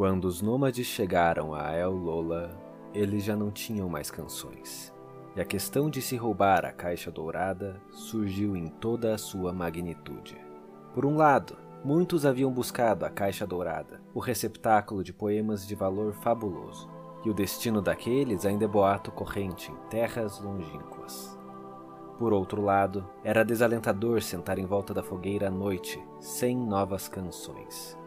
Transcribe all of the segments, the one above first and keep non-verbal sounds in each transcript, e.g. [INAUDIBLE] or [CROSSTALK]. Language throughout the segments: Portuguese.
Quando os nômades chegaram a El Lola, eles já não tinham mais canções. E a questão de se roubar a caixa dourada surgiu em toda a sua magnitude. Por um lado, muitos haviam buscado a caixa dourada, o receptáculo de poemas de valor fabuloso, e o destino daqueles ainda é boato corrente em terras longínquas. Por outro lado, era desalentador sentar em volta da fogueira à noite, sem novas canções.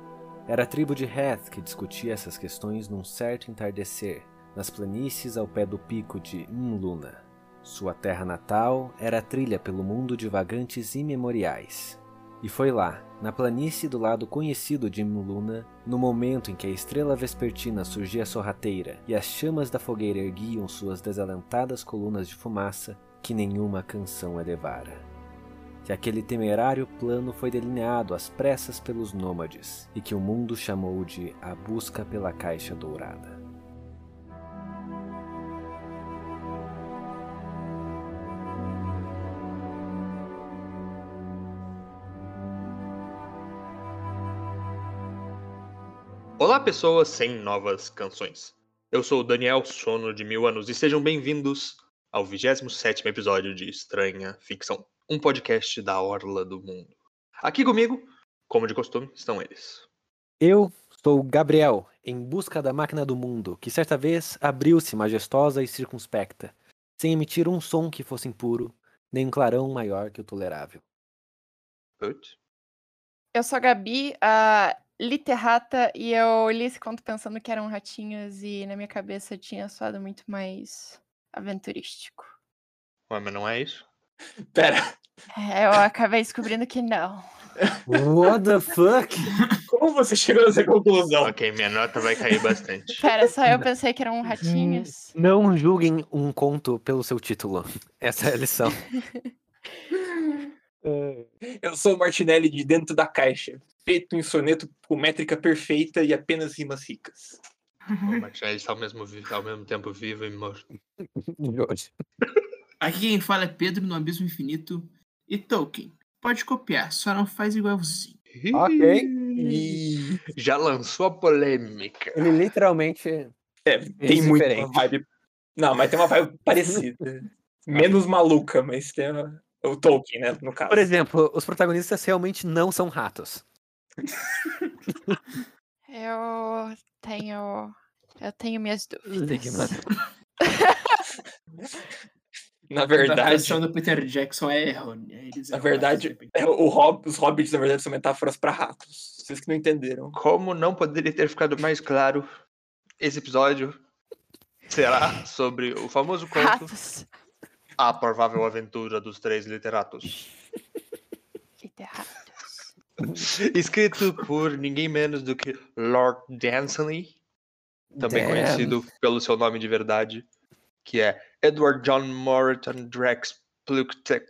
Era a tribo de Heth que discutia essas questões num certo entardecer, nas planícies ao pé do pico de Mluna. Sua terra natal era a trilha pelo mundo de vagantes imemoriais. E foi lá, na planície do lado conhecido de Mluna, no momento em que a estrela vespertina surgia sorrateira e as chamas da fogueira erguiam suas desalentadas colunas de fumaça, que nenhuma canção elevara. Que aquele temerário plano foi delineado às pressas pelos nômades e que o mundo chamou de a busca pela caixa dourada. Olá, pessoas sem novas canções. Eu sou o Daniel Sono de Mil Anos e sejam bem-vindos ao 27 episódio de Estranha Ficção, um podcast da Orla do Mundo. Aqui comigo, como de costume, estão eles. Eu sou o Gabriel, em busca da máquina do mundo, que certa vez abriu-se majestosa e circunspecta, sem emitir um som que fosse impuro, nem um clarão maior que o tolerável. Putz. Eu sou a Gabi, a literrata, e eu li esse conto pensando que eram ratinhos, e na minha cabeça tinha soado muito mais aventurístico. Ué, mas não é isso? [LAUGHS] Pera, É, eu acabei descobrindo que não. What the fuck? como você chegou nessa conclusão? Ok, minha nota vai cair bastante. Pera, só eu pensei que eram ratinhos. Não julguem um conto pelo seu título. Essa é a lição. [LAUGHS] Eu sou o Martinelli de Dentro da Caixa, feito em soneto com métrica perfeita e apenas rimas ricas. O Martinelli está ao mesmo, ao mesmo tempo vivo e morto. [LAUGHS] Jorge. Aqui quem fala é Pedro no Abismo Infinito e Tolkien. Pode copiar, só não faz igualzinho. Ok. E Já lançou a polêmica. Ele literalmente. é, tem Esse muito vibe. Não, mas tem uma vibe [LAUGHS] parecida. Menos maluca, mas tem uma- o Tolkien, né? No caso. Por exemplo, os protagonistas realmente não são ratos. [LAUGHS] Eu tenho. Eu tenho minhas dúvidas. [LAUGHS] Na A verdade, adaptação do Peter Jackson é errônea. Eles na verdade, é, o hob- os hobbits, na verdade, são metáforas para ratos. Vocês que não entenderam. Como não poderia ter ficado mais claro, esse episódio será sobre o famoso conto Ratos. A Provável Aventura dos Três Literatos. Literatos. [LAUGHS] Escrito por ninguém menos do que Lord Dansley, também Damn. conhecido pelo seu nome de verdade, que é Edward John Moreton Drex Pluktek,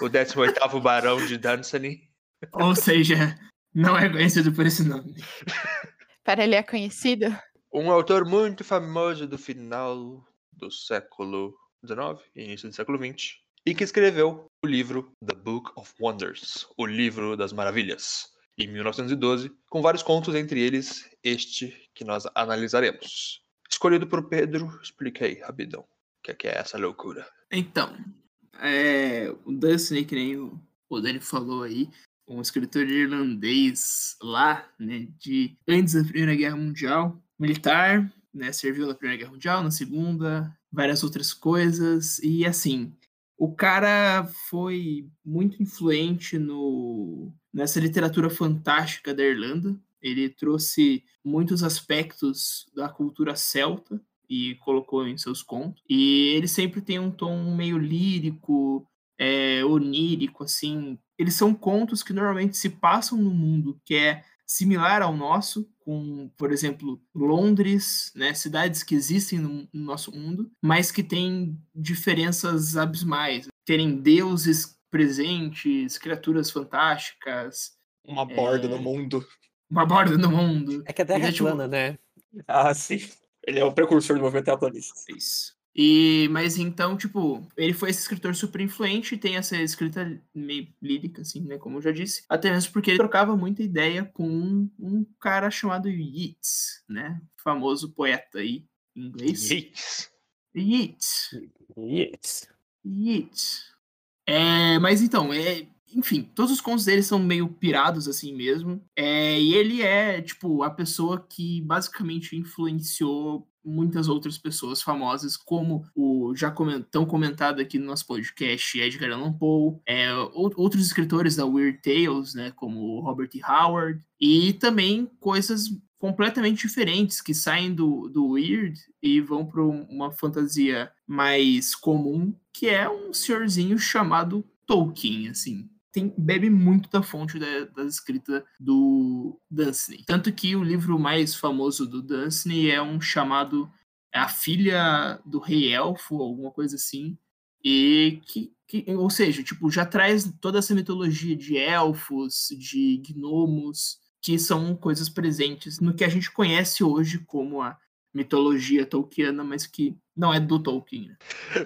o 18º Barão de Dunsany. Ou seja, não é conhecido por esse nome. Pera, ele é conhecido? Um autor muito famoso do final do século XIX e início do século XX, e que escreveu o livro The Book of Wonders, o Livro das Maravilhas, em 1912, com vários contos, entre eles este que nós analisaremos. Escolhido por Pedro, expliquei, rapidão, o que é, que é essa loucura. Então, é, o Dunsany, que nem o, o Dani falou aí, um escritor irlandês lá, né, de antes da Primeira Guerra Mundial, militar, né, serviu na Primeira Guerra Mundial, na Segunda, várias outras coisas, e assim, o cara foi muito influente no, nessa literatura fantástica da Irlanda, ele trouxe muitos aspectos da cultura celta e colocou em seus contos. E ele sempre tem um tom meio lírico, é, onírico, assim. Eles são contos que normalmente se passam no mundo que é similar ao nosso, com, por exemplo, Londres, né, cidades que existem no, no nosso mundo, mas que têm diferenças abismais. Terem deuses presentes, criaturas fantásticas, Uma borda É. no mundo. Uma borda no mundo. É que a Terra é é tipo- plana, né? Ah, sim. Ele é o precursor do movimento terraplanista. Isso. E, mas então, tipo, ele foi esse escritor super influente, tem essa escrita meio lírica, assim, né? Como eu já disse. Até mesmo porque ele trocava muita ideia com um, um cara chamado Yeats, né? Famoso poeta aí, em inglês. Yeats. Yeats. Yes. Yeats. É, mas então, é, enfim, todos os contos dele são meio pirados assim mesmo. É, e ele é, tipo, a pessoa que basicamente influenciou muitas outras pessoas famosas, como o já coment, tão comentado aqui no nosso podcast, Edgar Allan Poe, é, ou- outros escritores da Weird Tales, né, como Robert E. Howard, e também coisas completamente diferentes que saem do, do weird e vão para uma fantasia mais comum, que é um senhorzinho chamado Tolkien, assim. Tem, bebe muito da fonte da, da escrita do Dunsany. Tanto que o livro mais famoso do Dunsany é um chamado A Filha do Rei Elfo, alguma coisa assim. E que, que, ou seja, tipo, já traz toda essa mitologia de elfos, de gnomos, que são coisas presentes no que a gente conhece hoje como a mitologia tolkiana, mas que não é do Tolkien. né?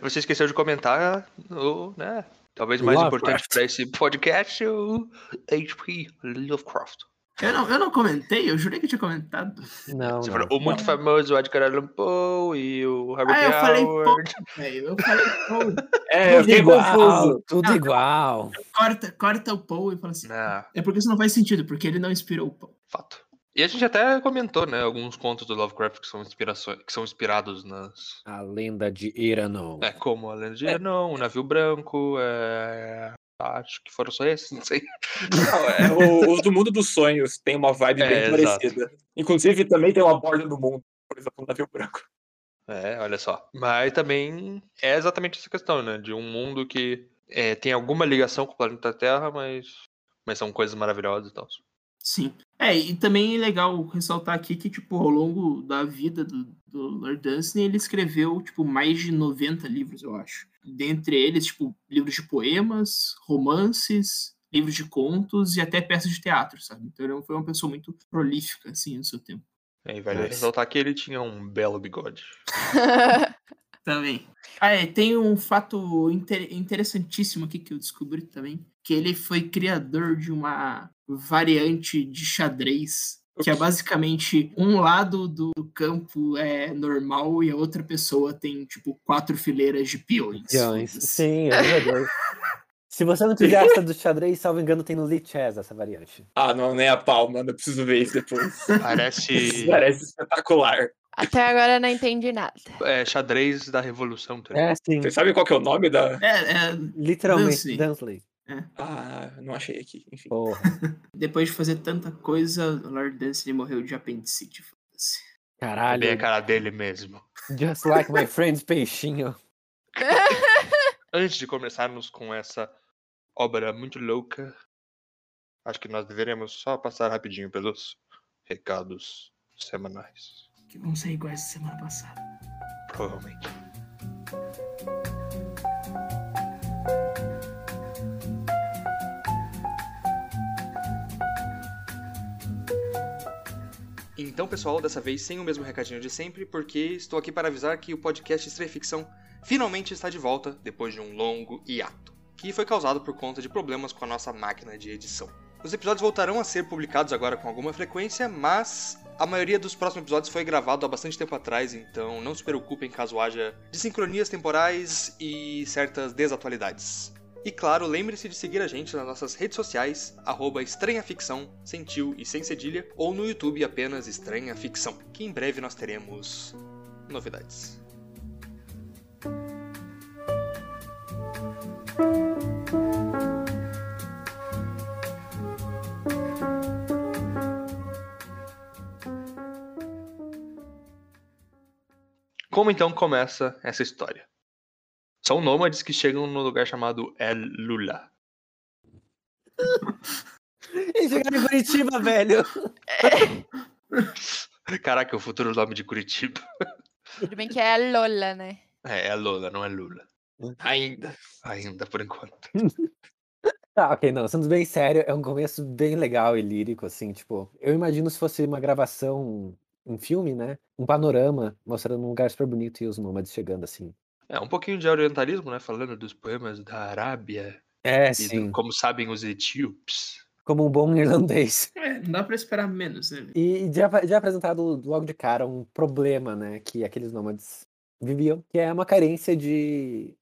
Você esqueceu de comentar o, né? Talvez mais Lovecraft. importante para esse podcast, o H.P. Lovecraft. Eu não, eu não comentei, eu jurei que eu tinha comentado. Não, Você não. falou o muito famoso Edgar Allan Poe e o Robert Ah, eu falei Howard. velho. Eu falei Poe. [LAUGHS] É, eu Tudo fiquei igual, confuso. tudo Não, igual. Corta, corta o Poe e fala assim. É porque isso não faz sentido, porque ele não inspirou o Poe. fato. E a gente até comentou, né, alguns contos do Lovecraft que são inspirações, que são inspirados nas, A lenda de Iranon. é, como a Lenda de não, o Navio Branco, é... acho que foram só esses, [LAUGHS] não sei. Não, é, [LAUGHS] o- os do Mundo dos Sonhos tem uma vibe É, bem exato. parecida. Inclusive, também tem uma borda do mundo, por exemplo, um navio branco. É, olha só. Mas também é exatamente essa questão, né, de um mundo que é, tem alguma ligação com o planeta Terra, mas, mas são coisas maravilhosas e tal. Sim. É, e também é legal ressaltar aqui que, tipo, ao longo da vida do, do Lord Dunsany, ele escreveu, tipo, mais de 90 livros, eu acho. Dentre eles, tipo, livros de poemas, romances, livros de contos e até peças de teatro, sabe? Então ele foi uma pessoa muito prolífica, assim, no seu tempo. E vale Nice. ressaltar que ele tinha um belo bigode. [LAUGHS] Também. Ah, é, tem um fato inter- interessantíssimo aqui que eu descobri também, que ele foi criador de uma variante de xadrez, que é basicamente um lado do campo é normal e a outra pessoa tem, tipo, quatro fileiras de peões. Peões. Sim, é verdade. [LAUGHS] Se você não tiver essa do xadrez, salvo engano, tem no Lee Chess essa variante. Ah, não, nem a pau, mano. Eu preciso ver isso depois. [LAUGHS] Parece [LAUGHS] Parece espetacular. Até agora eu não entendi nada. é, xadrez da revolução. Tá ligado? É, sim. Você sabe qual que é o nome da. É, é, Literalmente, Dunsley. Dunsley. Ah, não achei aqui. Enfim. Porra. [LAUGHS] depois de fazer tanta coisa, o Lord Dunsany morreu de apendicite. Foda-se. É Caralho. bem a cara dele mesmo. Just like my friend's peixinho. [LAUGHS] Antes de começarmos com essa obra muito louca, acho que nós deveríamos só passar rapidinho pelos recados semanais. Que vão ser iguais da semana passada. Provavelmente. Então, pessoal, dessa vez sem o mesmo recadinho de sempre, porque estou aqui para avisar que o podcast Estreia Ficção finalmente está de volta depois de um longo hiato, que foi causado por conta de problemas com a nossa máquina de edição. Os episódios voltarão a ser publicados agora com alguma frequência, mas a maioria dos próximos episódios foi gravado há bastante tempo atrás, então não se preocupem caso haja desincronias temporais e certas desatualidades. E claro, lembre-se de seguir a gente nas nossas redes sociais, arroba Estranha Ficção, sem tio e sem cedilha, ou no YouTube apenas Estranha Ficção, que em breve nós teremos novidades. Como então começa essa história? São nômades que chegam no lugar chamado El Lula. [LAUGHS] Eles chegaram em Curitiba, velho. Caraca, o futuro nome de Curitiba. Tudo bem que é a Lola, né? É, é Lola, não é Lula. Ainda. Ainda, por enquanto. Tá, [LAUGHS] ok, não, sendo bem sério, é um começo bem legal e lírico, assim, tipo, eu imagino se fosse uma gravação um filme, né? Um panorama mostrando um lugar super bonito e os nômades chegando assim. É um pouquinho de orientalismo, né? Falando dos poemas da Arábia É, e do- sim. como sabem os etíopes. Como um bom irlandês. [LAUGHS] É, não dá pra esperar menos, né? E já, já apresentado logo de cara um problema, né, que aqueles nômades viviam, que é uma carência de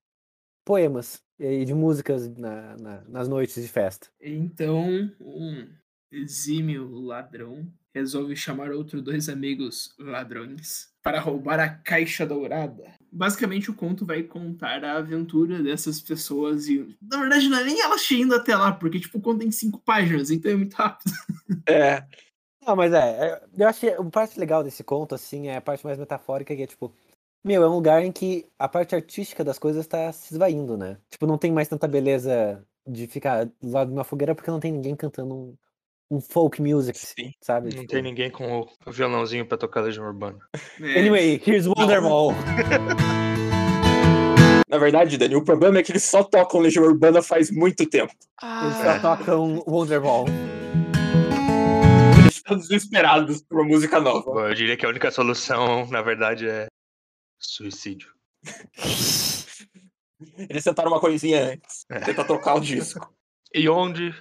poemas e de músicas na- na- nas noites de festa. Então, um exímio ladrão resolve chamar outros dois amigos ladrões para roubar a caixa dourada. Basicamente, o conto vai contar a aventura dessas pessoas e, na verdade, não é nem elas indo até lá, porque, tipo, o conto tem cinco páginas, então é muito rápido. [LAUGHS] É, Não, mas é, é, eu acho que a parte legal desse conto, assim, é a parte mais metafórica, que é tipo, meu, é um lugar em que a parte artística das coisas tá se esvaindo, né? Tipo, não tem mais tanta beleza de ficar do lado de uma fogueira porque não tem ninguém cantando um, um folk music, sim. sabe? Não Tipo, tem ninguém com o violãozinho pra tocar Legião Urbana. É, Anyway, here's Wonderwall. [LAUGHS] Na verdade, Dani, o problema é que eles só tocam Legião Urbana faz muito tempo. Eles Ah, só tocam Wonderwall. Eles estão desesperados por uma música nova. Bom, eu diria que a única solução, na verdade, é suicídio. [LAUGHS] Eles tentaram uma coisinha antes. É. Tentar tocar o disco. E onde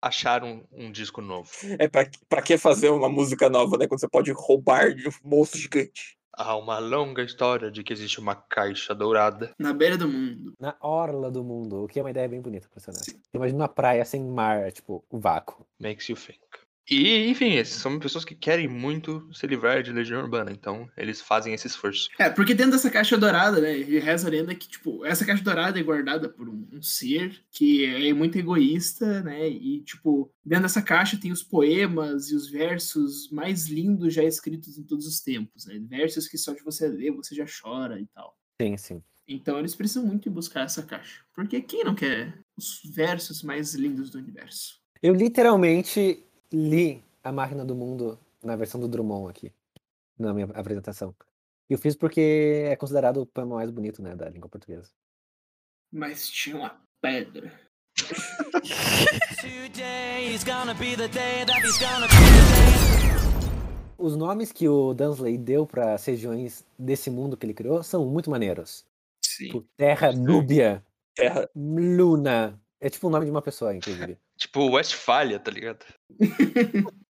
acharam um disco novo? É pra, pra que fazer uma música nova, né? Quando você pode roubar de um monstro gigante. Há uma longa história de que existe uma caixa dourada. Na beira do mundo. Na orla do mundo, o que é uma ideia bem bonita, pra ser honesto. Imagina uma praia sem mar, tipo, o vácuo. Makes you think. E, enfim, são pessoas que querem muito se livrar de Legião Urbana, então eles fazem esse esforço. É, porque dentro dessa caixa dourada, né, e reza a lenda que, tipo, essa caixa dourada é guardada por um, um ser que é muito egoísta, né, e, tipo, dentro dessa caixa tem os poemas e os versos mais lindos já escritos em todos os tempos, né, versos que só de você ler você já chora e tal. Sim, sim. Então eles precisam muito ir buscar essa caixa, porque quem não quer os versos mais lindos do universo? Eu literalmente li A Máquina do Mundo na versão do Drummond aqui, na minha apresentação. Eu fiz porque é considerado o poema mais bonito, né, da língua portuguesa. Mas tinha uma pedra. Today is gonna be the day that he's gonna be the day. Os nomes que o Dunsley deu para as regiões desse mundo que ele criou são muito maneiros. Sim. Tipo, Terra Núbia, Terra. Luna. É tipo o nome de uma pessoa, inclusive. Tipo Westfália, tá ligado? [LAUGHS]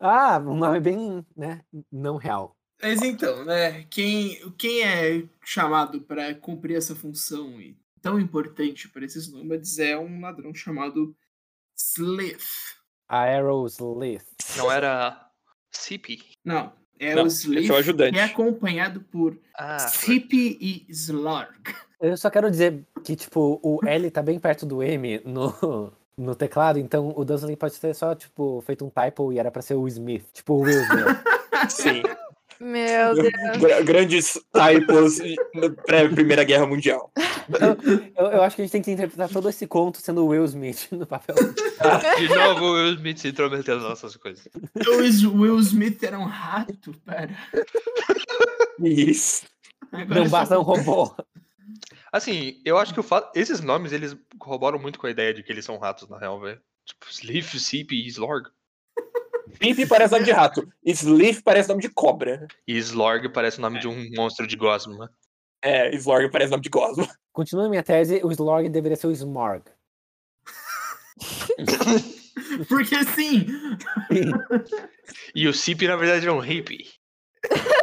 Ah, um nome bem, né, não real. Mas então, né? Quem, quem é chamado para cumprir essa função e tão importante para esses nômades é um ladrão chamado Slith. Aeroslith. Não era Sipi? Não, é Não, o esse é o Slith ajudante. que é acompanhado por Ah, Sippy e Slorg. Eu só quero dizer que, tipo, o L tá bem perto do M no, no teclado, então o Dunsley pode ter só, tipo, feito um typo e era pra ser o Smith. Tipo, o Will Smith. [LAUGHS] Sim. meu Deus. Gra- grandes typos pré-Primeira Guerra Mundial. eu, eu acho que a gente tem que interpretar todo esse conto sendo o Will Smith [LAUGHS] no papel. de novo o Will Smith se intrometendo nas nossas coisas. O Is- Will Smith era um rato, pera. Isso. Agora Não só- basta um robô. Assim, eu acho que o fato. Esses nomes, eles corroboram muito com a ideia de que eles são ratos, na real, velho. Tipo, Sleef, Sipi e Slorg. Pip parece nome de rato. Sleef parece nome de cobra. E Slorg parece o nome de um monstro de Gosma. É, Slorg parece nome de gosma. Continuando a minha tese, o Slorg deveria ser o Smorg. [LAUGHS] Porque assim, E o Sipi, na verdade, é um hippie. [LAUGHS]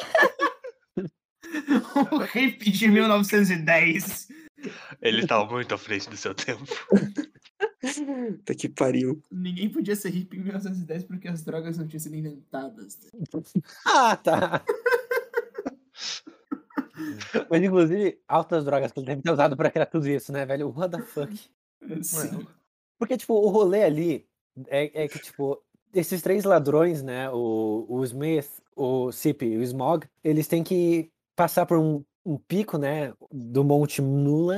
[LAUGHS] o hip de 1910. Ele tava muito à frente do seu tempo. [LAUGHS] Puta que pariu. Ninguém podia ser hippie em 1910 porque as drogas não tinham sido inventadas. [LAUGHS] Ah, tá. Mas, inclusive, altas drogas que ele deve ter usado pra criar tudo isso, né, velho? What the fuck? Sim. Porque, tipo, o rolê ali é, é que, tipo, esses três ladrões, né? O, o Smith, o Sip e o Smog, eles têm que passar por um, um pico, né? Do Monte Nula,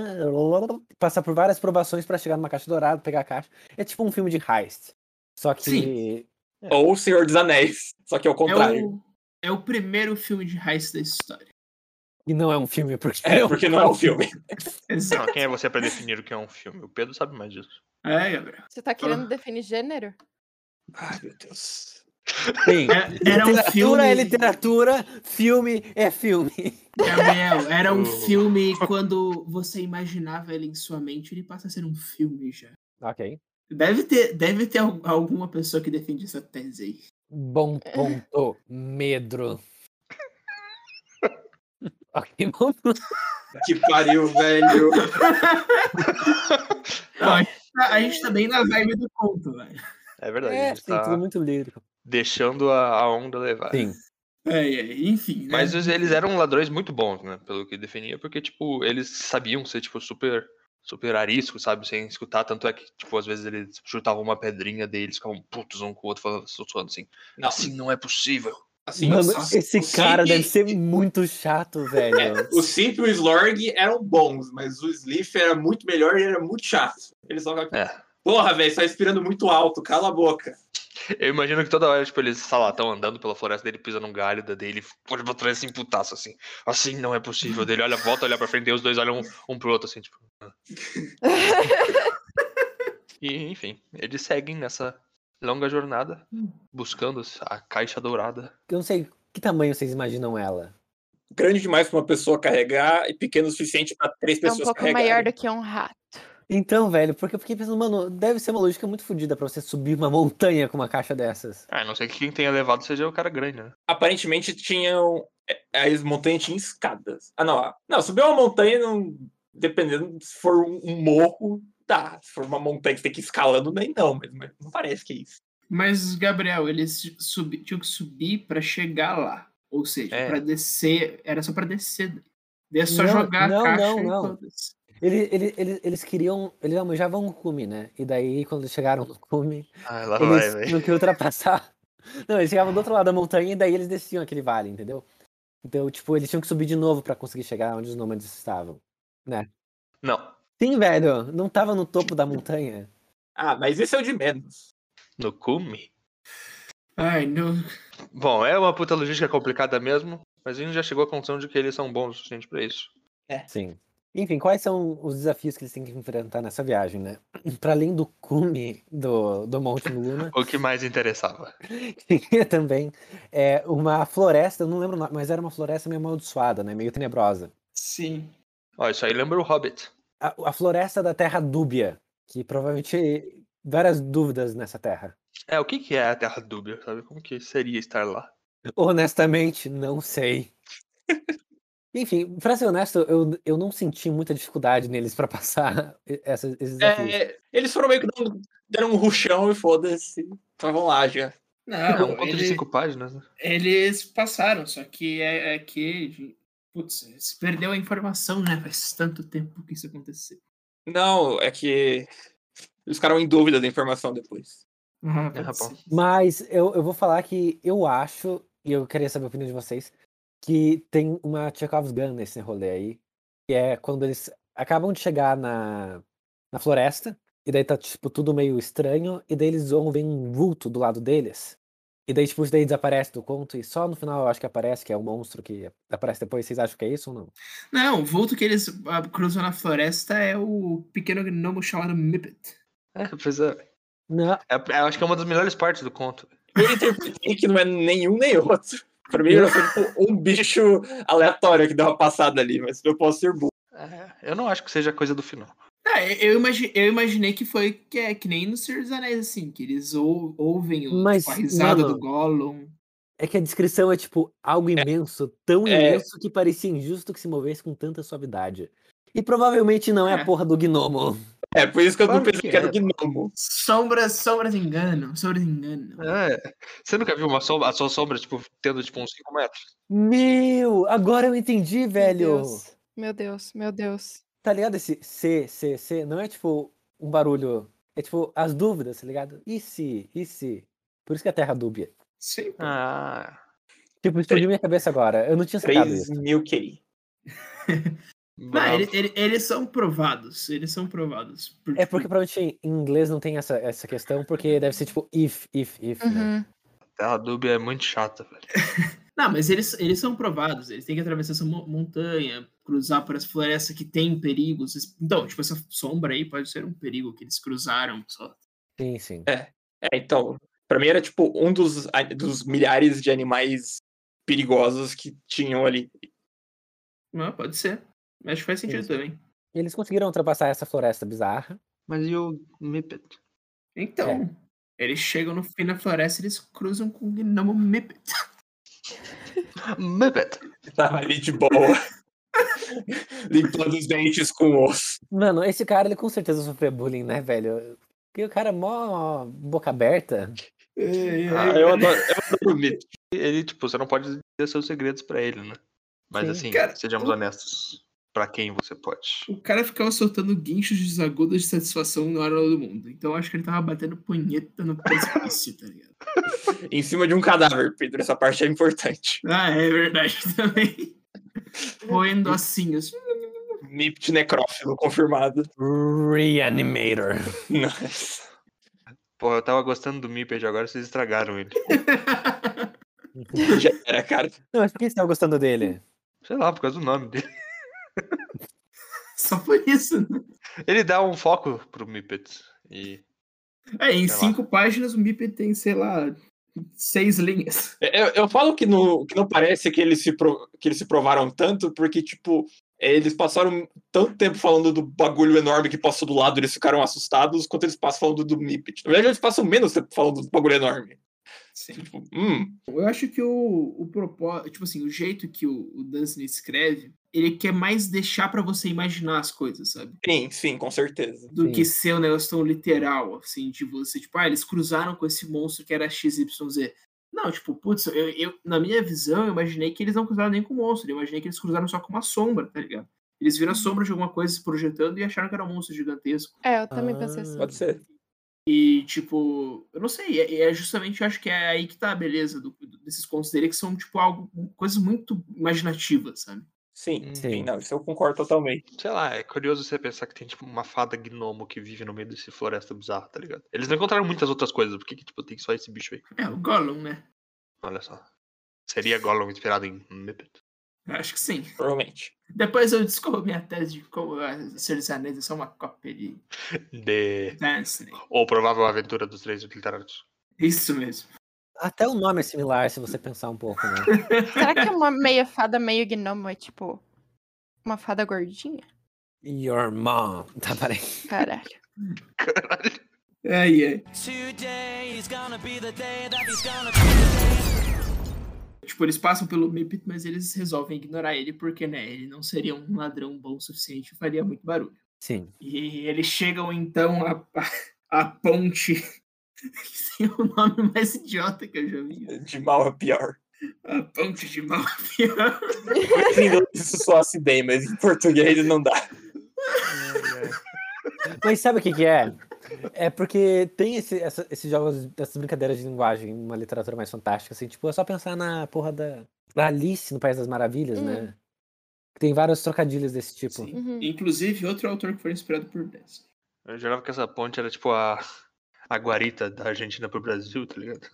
passar por várias provações pra chegar numa caixa dourada, pegar a caixa. É tipo um filme de heist. Só que. Sim. Ou o Senhor dos Anéis. [LAUGHS] Só que é o É contrário. o, é o primeiro filme de heist da história. E não é um filme, porque. É, porque não é um filme. [LAUGHS] Exato. Não, quem é você pra definir o que é um filme? O Pedro sabe mais disso. É, Gabriel. Você tá querendo Ah. definir gênero? Ai, meu Deus. Sim. É- Era um literatura filme. é literatura, filme é filme. Gabriel, era um filme quando você imaginava ele em sua mente, ele passa a ser um filme já. Ok. Deve ter, deve ter al- alguma pessoa que defende essa tese aí. Bom ponto. Medro. [LAUGHS] ok, bom. Que pariu, velho. [LAUGHS] Não, a, gente tá, a gente tá bem na vibe do conto, velho. É verdade, a É, gente sim, tá tudo muito lírico. Deixando a, a onda levar. Sim. É, é, enfim, né? Mas eles eram ladrões muito bons, né? Pelo que definia, porque, tipo, eles sabiam ser, tipo, super, super ariscos, sabe? Sem escutar. Tanto é que, tipo, às vezes eles chutavam uma pedrinha deles, ficavam putos um com o outro, falando, sussurrando assim. Não, Assim não é possível. assim, Mano, o- esse o cara Simp- deve ser muito chato, [LAUGHS] velho. É, o Simp e o Slorg eram bons, mas o Sliff era muito melhor e era muito chato. Eles só É. Porra, velho, só respirando muito alto, cala a boca. Eu imagino que toda hora, tipo, eles, sei lá, estão andando pela floresta dele, pisa num galho da dele, pode botar assim, putaço, assim. Assim não é possível. Dele olha, volta, olha pra frente, e os dois olham um, um pro outro, assim, tipo. "Ah." e, enfim, eles seguem nessa longa jornada, buscando a caixa dourada. Eu não sei que tamanho vocês imaginam ela. Grande demais pra uma pessoa carregar e pequeno o suficiente pra três É um pessoas pouco carregarem. maior do que um rato. Então, velho, porque eu fiquei pensando, mano, deve ser uma lógica muito fodida pra você subir uma montanha com uma caixa dessas. Ah, a não sei que quem tenha levado seja o cara grande, né? Aparentemente tinham. é, As montanhas tinham escadas. Ah, não. ah, Não, subir uma montanha, não, dependendo se for um, morro, dá. Se for uma montanha que você tem que ir escalando, nem não, mas, mas não parece que é isso. Mas, Gabriel, eles subi, tinham que subir pra chegar lá. Ou seja, É. pra descer, era só pra descer. daí. É só Não, jogar não, a caixa não, e não. Ele, ele, ele- eles queriam. Eles almejavam o cume, né? E daí, quando chegaram no cume, Ah, lá vai, eles velho. tinham que ultrapassar. [LAUGHS] Não, eles chegavam do outro lado da montanha e daí eles desciam aquele vale, entendeu? Então, tipo, eles tinham que subir de novo pra conseguir chegar onde os nômades estavam. Não, Sim, velho, não tava no topo da montanha. Ah, mas esse é o de menos. no cume. Ai, não. Bom, é uma puta logística complicada mesmo, mas a gente já chegou à conclusão de que eles são bons o suficiente pra isso. Sim. Enfim, quais são os desafios que eles têm que enfrentar nessa viagem, né? [CLEARS THROAT] Pra além do cume do, do Monte Luna, [LAUGHS] O que mais interessava? tinha [LAUGHS] também é, uma floresta, eu não lembro mas era uma floresta meio amaldiçoada, né? Meio tenebrosa. Sim. Ó, isso aí lembra o Hobbit. A, a floresta da Terra Dúbia, que provavelmente várias dúvidas nessa terra. É, o que que é a Terra Dúbia, sabe? Como que seria estar lá? Honestamente, não sei. [LAUGHS] Enfim, pra ser honesto, eu, eu não senti muita dificuldade neles pra [LAUGHS] passar essa- esses desafios. É, eles foram meio que dando, deram um ruchão e foda-se. Estavam lá já. É Não, um conto de ele- cinco páginas, né? eles passaram, só que é, é que. Putz, se perdeu a informação, né? Faz tanto tempo que isso aconteceu. Não, é que eles ficaram em dúvida da informação depois. Ah, É. Mas eu, eu vou falar que eu acho, e eu queria saber a opinião de vocês, que tem uma Chekhov's Gun nesse rolê aí, que é quando eles acabam de chegar na, na floresta, e daí tá, tipo, tudo meio estranho, e daí eles ouvem um vulto do lado deles. E daí, tipo, isso daí desaparece do conto, e só no final eu acho que aparece, que é o monstro que aparece depois. Vocês acham que é isso ou não? Não, o vulto que eles ah, cruzam na floresta é o pequeno gnomo chamado Mippet. É, pois é. Não, É, Eu acho que é uma das melhores partes do conto. Eu interpretei que não é nenhum nem outro. Pra mim, era só, tipo, um bicho aleatório que deu uma passada ali, mas eu posso ser burro. É, eu não acho que seja coisa do final. Ah, eu, imagi- eu imaginei que foi que, é, que nem no Senhor dos Anéis, assim, que eles ou- ouvem o, Mas, tipo, a risada mano, do Gollum. é que a descrição é, tipo, algo imenso, tão É. imenso que parecia injusto que se movesse com tanta suavidade. E provavelmente não é a É. porra do gnomo. É, por isso que eu não pensei que que era é. gnomo. Sombras, sombras enganam, sombras enganam. É. Você nunca viu uma sombra, a sua sombra, tipo, tendo tipo uns 5 metros? Meu, agora eu entendi, Meu velho. Deus, meu Deus, meu Deus. Tá ligado esse C, C, C? Não é tipo um barulho. É tipo as dúvidas, tá ligado? E se? E se? Por isso que é terra dúbia. Sim, pô. Ah. Tipo, explodiu minha cabeça agora. Eu não tinha sacado 3 isso. mil QI. [LAUGHS] Não, bravo. ele- ele- eles são provados, eles são provados. Por, É porque provavelmente em inglês não tem essa, essa questão, porque deve ser tipo if, if, if, né? Uhum. Terra Dúbia é muito chata, velho. [LAUGHS] Não, mas eles, eles são provados, eles têm que atravessar essa mo- montanha, cruzar por essa floresta que tem perigos. Então, tipo, essa sombra aí pode ser um perigo que eles cruzaram só. Sim, sim. É, então, Pra mim era tipo um dos, a- dos milhares de animais perigosos que tinham ali. Ah, pode ser. Acho que faz sentido Isso. também. Eles conseguiram ultrapassar essa floresta bizarra. Mas e o Mipet? Então, eles chegam no fim da floresta e eles cruzam com o gnomo Mipet. Mipet! Tava ali de boa. [LAUGHS] limpando os dentes com osso. Mano, esse cara, ele com certeza sofreu bullying, né, velho? Porque o cara é mó boca aberta. Ah, eu adoro, eu [LAUGHS] adoro o Mipet. Ele, tipo, você não pode dizer seus segredos pra ele, né? Mas Sim. assim, Cara, sejamos honestos. Pra quem você pode? O cara ficava soltando guinchos desagudos de satisfação na hora do mundo. Então eu acho que ele tava batendo punheta no precipício, tá ligado? [LAUGHS] Em cima de um cadáver, Pedro. Essa parte é importante. Ah, é verdade [LAUGHS] também. Roendo ossinhos. Nipt necrófilo confirmado. Reanimator. Nossa. Pô, eu tava gostando do Mipet, agora vocês estragaram ele. [LAUGHS] Já era, cara. Não, mas por que você tava gostando dele? Sei lá, por causa do nome dele. Só por isso, né? Ele dá um foco pro Mipet. E. É, em Sei lá. cinco páginas o Mipet tem, sei lá, seis linhas. Eu, eu falo que, no, que não parece que eles, se pro- que eles se provaram tanto, porque, tipo, eles passaram tanto tempo falando do bagulho enorme que passou do lado, eles ficaram assustados, quanto eles passam falando do Mipet. Na verdade, eles passam menos tempo falando do bagulho enorme. Sim. Tipo, hum, Eu acho que o, o propósito, tipo assim, o jeito que o, o Dunstan escreve, ele quer mais deixar pra você imaginar as coisas, sabe? sim, sim, com certeza. Do Sim. que ser um negócio tão literal, assim, de você, tipo, ah, eles cruzaram com esse monstro que era XYZ. Não, tipo, putz, eu, eu- na minha visão, eu imaginei que eles não cruzaram nem com o monstro, eu imaginei que eles cruzaram só com uma sombra, tá ligado? Eles viram a sombra de alguma coisa se projetando e acharam que era um monstro gigantesco. É, eu também pensei assim. Pode ser. E, tipo, eu não sei, é, é justamente, eu acho que é aí que tá a beleza do- desses contos dele, que são, tipo, algo, coisas muito imaginativas, sabe? Sim, Sim. sim, não, isso eu concordo totalmente. Sei lá, é curioso você pensar que tem, tipo, uma fada gnomo que vive no meio desse floresta bizarra, tá ligado? Eles não encontraram muitas outras coisas, por que, que tipo, tem só esse bicho aí? É, o Gollum, né? Olha só. Seria Gollum inspirado em Mipet? Eu acho que sim. Provavelmente. Depois eu descubro minha tese de como Senhor dos Anéis é só uma cópia de De. Dance. Ou provável aventura dos três literários. Isso mesmo. Até o nome é similar, se você pensar um pouco, né? [LAUGHS] Será que uma meia fada, meio gnomo é tipo uma fada gordinha? Your mom. Tá, peraí. Caralho. Caralho. Ai, ai. Today is gonna be the day that he's gonna be the day. Tipo, eles passam pelo Mipit, mas eles resolvem ignorar ele porque, né, ele não seria um ladrão bom o suficiente e faria muito barulho. Sim. E eles chegam então à, à ponte [LAUGHS] que tem o nome mais idiota que eu já vi. De mal a pior. A ponte de Malfior. Em inglês isso soasse bem, mas em português não dá. Mas sabe o que que é? É porque tem esse, essa- esses jogos, essas brincadeiras de linguagem, uma literatura mais fantástica, assim, tipo, é só pensar na porra da, da Alice no País das Maravilhas, Hum. né? Tem vários trocadilhos desse tipo. Sim. Uhum. Inclusive, outro autor que foi inspirado por Dance. Eu jurava que essa ponte era tipo a. A guarita da Argentina pro Brasil, tá ligado?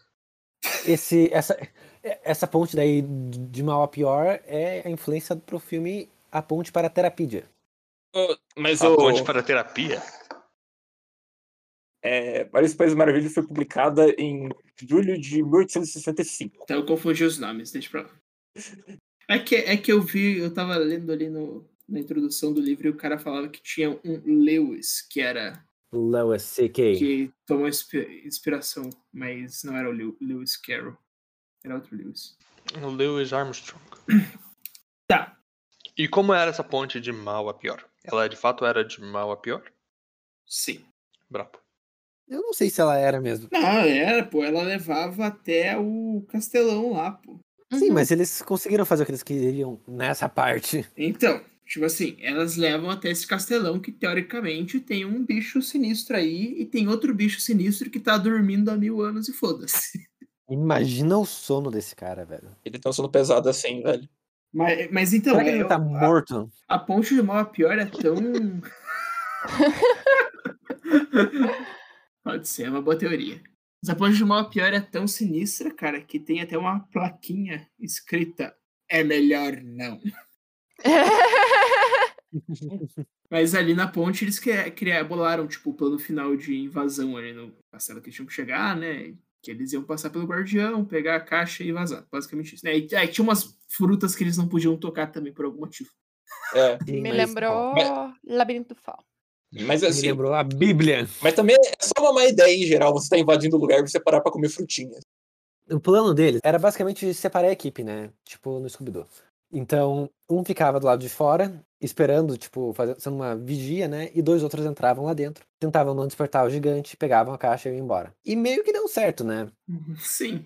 Esse, essa, essa ponte daí de mal a pior é a influência pro filme A Ponte para a Terapídia. Ô, Mas A o ponte para terapia? É, no País das Maravilhas foi publicada em julho de 1865. Então eu confundi os nomes, deixa pra lá. É que, é que eu vi, eu tava lendo ali no, na introdução do livro e o cara falava que tinha um Lewis, que era. Lois C.K. que tomou inspi- inspiração, mas não era o Lew- Lewis Carroll. Era outro Lewis. O Lewis Armstrong. [CLEARS THROAT] Tá. E como era essa ponte de mal a pior? Ela de fato era de mal a pior? Sim. Brabo. Eu não sei se ela era mesmo. Não, era, pô. Ela levava até o castelão lá, pô. Sim, Uhum. mas eles conseguiram fazer o que eles queriam nessa parte. Então, tipo assim, elas levam até esse castelão que teoricamente tem um bicho sinistro aí e tem outro bicho sinistro que tá dormindo há mil anos e foda-se. [LAUGHS] Imagina o sono desse cara, velho. Ele tem um sono pesado assim, velho. Mas, mas então, Será que é, ele tá a- morto? A ponte do mal a pior é tão. [LAUGHS] [LAUGHS] Pode ser, é uma boa teoria. Mas a ponte do mal a pior é tão sinistra, cara, que tem até uma plaquinha escrita: É melhor não. [LAUGHS] Mas ali na ponte eles cria, cria- bolaram, tipo, o plano final de invasão ali no castelo que eles tinham que chegar, né? Que eles iam passar pelo guardião, pegar a caixa e vazar. Basicamente isso. Né? E aí tinha umas frutas que eles não podiam tocar também por algum motivo. É, Sim, Me mas, lembrou É. Labirinto do Fauno. Mas Me assim, lembrou a Bíblia. mas também é só uma má ideia em geral. Você tá invadindo o lugar e você parar pra comer frutinhas. O plano deles era basicamente separar a equipe, né? Tipo, no Scooby-Doo. Então, um ficava do lado de fora, esperando, tipo, fazendo uma vigia, né? E dois outros entravam lá dentro, tentavam não despertar o gigante, pegavam a caixa e iam embora. E meio que deu certo, né? Sim.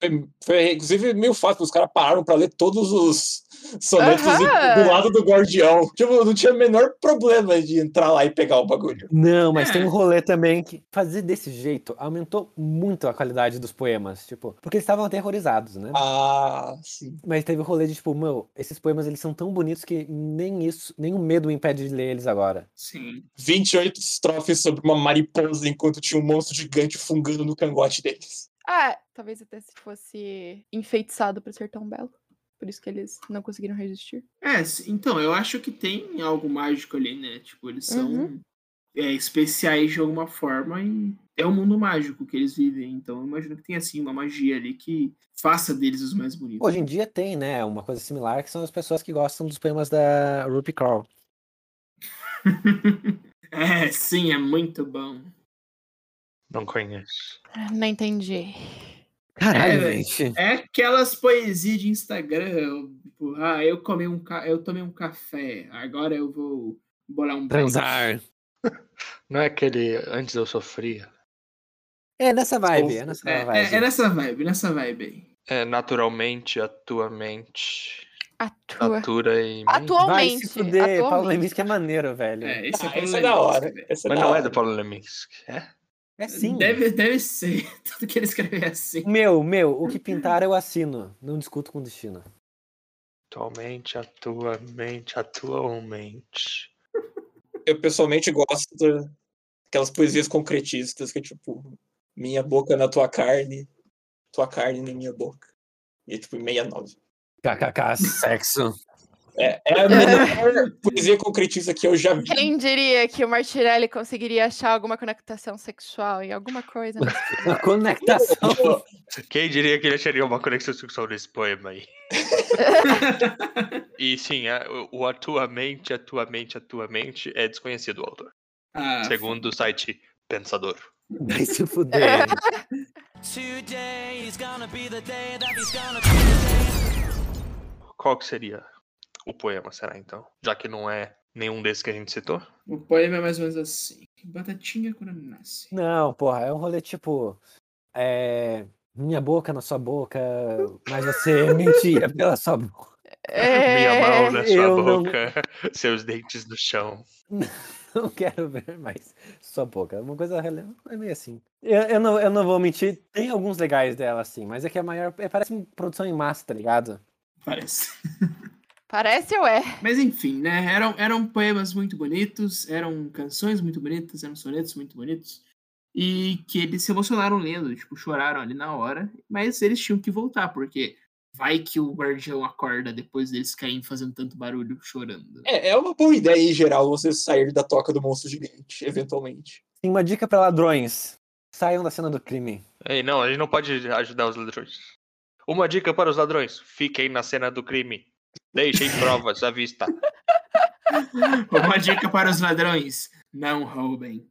Foi, foi, inclusive, meio fácil, os caras pararam pra ler todos os sonetos Aham. do lado do guardião. Tipo, não tinha o menor problema de entrar lá e pegar o bagulho. Não, mas tem É. um rolê também que fazer desse jeito aumentou muito a qualidade dos poemas, tipo, porque eles estavam aterrorizados, né? Ah, sim. Mas teve o rolê de, tipo, meu, esses poemas eles são tão bonitos que nem isso, nem o medo impede de ler eles agora. Sim. 28 estrofes sobre uma mariposa enquanto tinha um monstro gigante fungando no cangote deles. Ah, talvez até se fosse enfeitiçado pra ser tão belo. Por isso que eles não conseguiram resistir. É, então, eu acho que tem algo mágico ali, né? Tipo, eles são Uhum. é, especiais de alguma forma e é o mundo mágico que eles vivem. Então, eu imagino que tem, assim, uma magia ali que faça deles os mais bonitos. Hoje em dia tem, né, uma coisa similar que são as pessoas que gostam dos poemas da Rupi Kaur. [LAUGHS] é, sim, é muito bom. Não conheço. Não entendi. Caralho, É, gente. É aquelas poesias de Instagram, tipo, ah, eu comi um ca... eu tomei um café, agora eu vou bolar um Transar. [LAUGHS] Não é aquele antes eu sofria? É nessa vibe, é nessa É, vibe. é, é nessa vibe, nessa vibe aí. É naturalmente, atualmente, Atua. atura em mim. Vai Atualmente. se fuder, Paulo atualmente. Leminski é maneiro, velho. É, esse é, Ah, Paulo esse é da hora. é Mas da não é do Paulo Leminski, é? É sim. Deve, deve ser. [LAUGHS] Tudo que ele escreveu é assim. Meu, meu, o que pintar eu assino. Não discuto com o destino. Atualmente, atualmente, atualmente. Eu pessoalmente gosto daquelas poesias concretistas que é tipo, minha boca na tua carne, tua carne na minha boca. E é tipo 69. KKK, sexo. É, é a [LAUGHS] melhor poesia concretista que eu já vi. Quem diria que o Martirelli conseguiria achar alguma conectação sexual em alguma coisa? Uma conectação. [LAUGHS] Quem diria que ele acharia uma conexão sexual nesse poema aí? [LAUGHS] E sim, é, o, o atuamente, atuamente, atuamente é desconhecido o autor. Ah, Segundo o site Pensador. Vai se fuder. Today is gonna be the day that he's gonna be the day. Qual que seria o poema, será então? Já que não é nenhum desses que a gente citou? o poema é mais ou menos assim. Batatinha quando nasce. Não, porra, é um rolê tipo. É. Minha boca na sua boca, mas você [LAUGHS] mentia pela sua boca. [LAUGHS] Minha mão na sua eu não- boca, [LAUGHS] seus dentes no chão. Não quero ver mais sua boca. Uma coisa é meio assim. Eu, eu, não, eu não vou mentir, tem alguns legais dela, assim, mas é que a maior. é- parece uma produção em massa, tá ligado? Parece. Parece ou é? Mas enfim, né? Eram, eram poemas muito bonitos, eram canções muito bonitas, eram sonetos muito bonitos. E que eles se emocionaram lendo, tipo, choraram ali na hora. Mas eles tinham que voltar, porque vai que o guardião acorda depois deles caírem fazendo tanto barulho chorando. É, é uma boa ideia em geral você sair da toca do monstro gigante, eventualmente. Tem uma dica pra ladrões: saiam da cena do crime. Ei, não, a gente não pode ajudar os ladrões. Uma dica para os ladrões: fiquem na cena do crime. Deixem provas à vista. [LAUGHS] Uma dica para os ladrões: não roubem.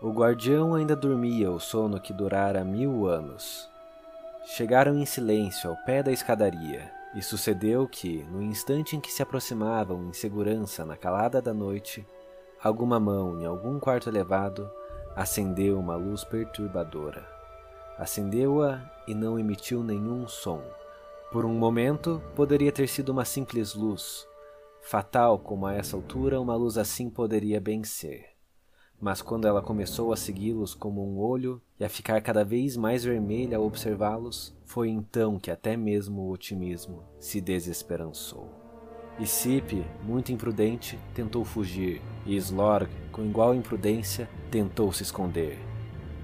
O guardião ainda dormia o sono que durara mil anos. Chegaram em silêncio ao pé da escadaria, e sucedeu que, no instante em que se aproximavam em segurança na calada da noite, alguma mão em algum quarto elevado acendeu uma luz perturbadora. Acendeu-a e não emitiu nenhum som. Por um momento, poderia ter sido uma simples luz. Fatal como a essa altura uma luz assim poderia bem ser mas quando ela começou a segui-los como um olho e a ficar cada vez mais vermelha ao observá-los, foi então que até mesmo o otimismo se desesperançou. E Sip, muito imprudente, tentou fugir, e Slorg, com igual imprudência, tentou se esconder.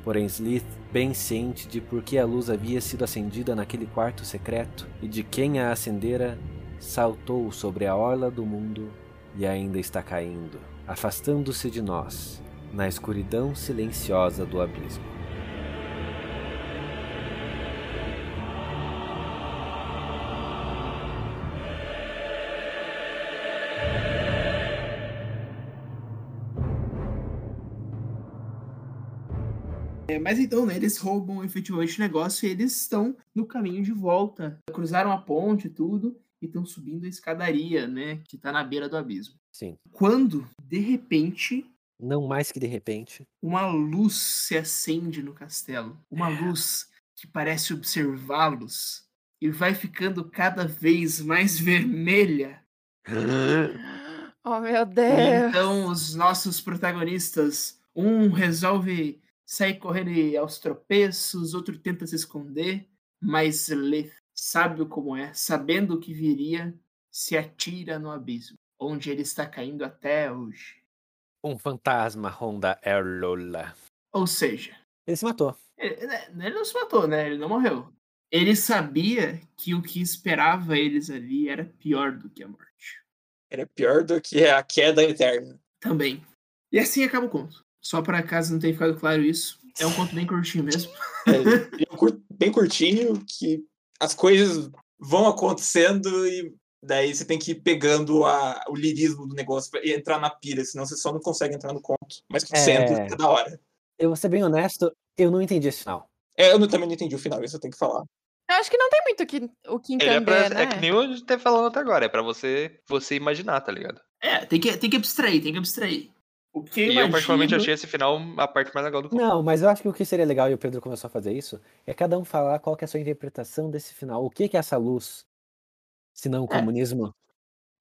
Porém, Slith, bem ciente de por que a luz havia sido acendida naquele quarto secreto e de quem a acendera, saltou sobre a orla do mundo e ainda está caindo, afastando-se de nós, na escuridão silenciosa do abismo. É, mas então, né, eles roubam efetivamente o negócio e eles estão no caminho de volta. Cruzaram a ponte e tudo e estão subindo a escadaria, né, que tá na beira do abismo. Sim. Quando, de repente, Não mais que de repente. uma luz se acende no castelo. Uma luz que parece observá-los e vai ficando cada vez mais vermelha. [GASPS] Oh, meu E Deus. então os nossos protagonistas, um resolve sair correndo aos tropeços, outro tenta se esconder, mas Leth, sábio como é, sabendo o que viria, se atira no abismo, onde ele está caindo até hoje. Um fantasma ronda Erlola. Ou seja, Ele se matou. ele, né, ele não se matou, né? Ele não morreu. Ele sabia que o que esperava eles ali era pior do que a morte. Era pior do que a queda eterna. Também. E assim acaba o conto. Só para caso não tenha ficado claro isso, é um conto bem curtinho mesmo. É, e um bem curtinho, que as coisas vão acontecendo e daí você tem que ir pegando a- o lirismo do negócio pra entrar na pira, senão você só não consegue entrar no conto. Mas você É. é da hora. Eu vou ser bem honesto, eu não entendi esse final. É, eu não- também não entendi o final, isso eu tenho que falar. Eu acho que não tem muito o que, o que Ele entender, é, pra, né? é que nem gente tá falando até agora, é pra você, você imaginar, tá ligado? É, tem que, tem que abstrair, tem que abstrair. O que eu E eu particularmente imagino- achei esse final a parte mais legal do conto. Não, mas eu acho que o que seria legal, e o Pedro começou a fazer isso, é cada um falar qual que é a sua interpretação desse final. O que que é essa luz, se não o É. comunismo?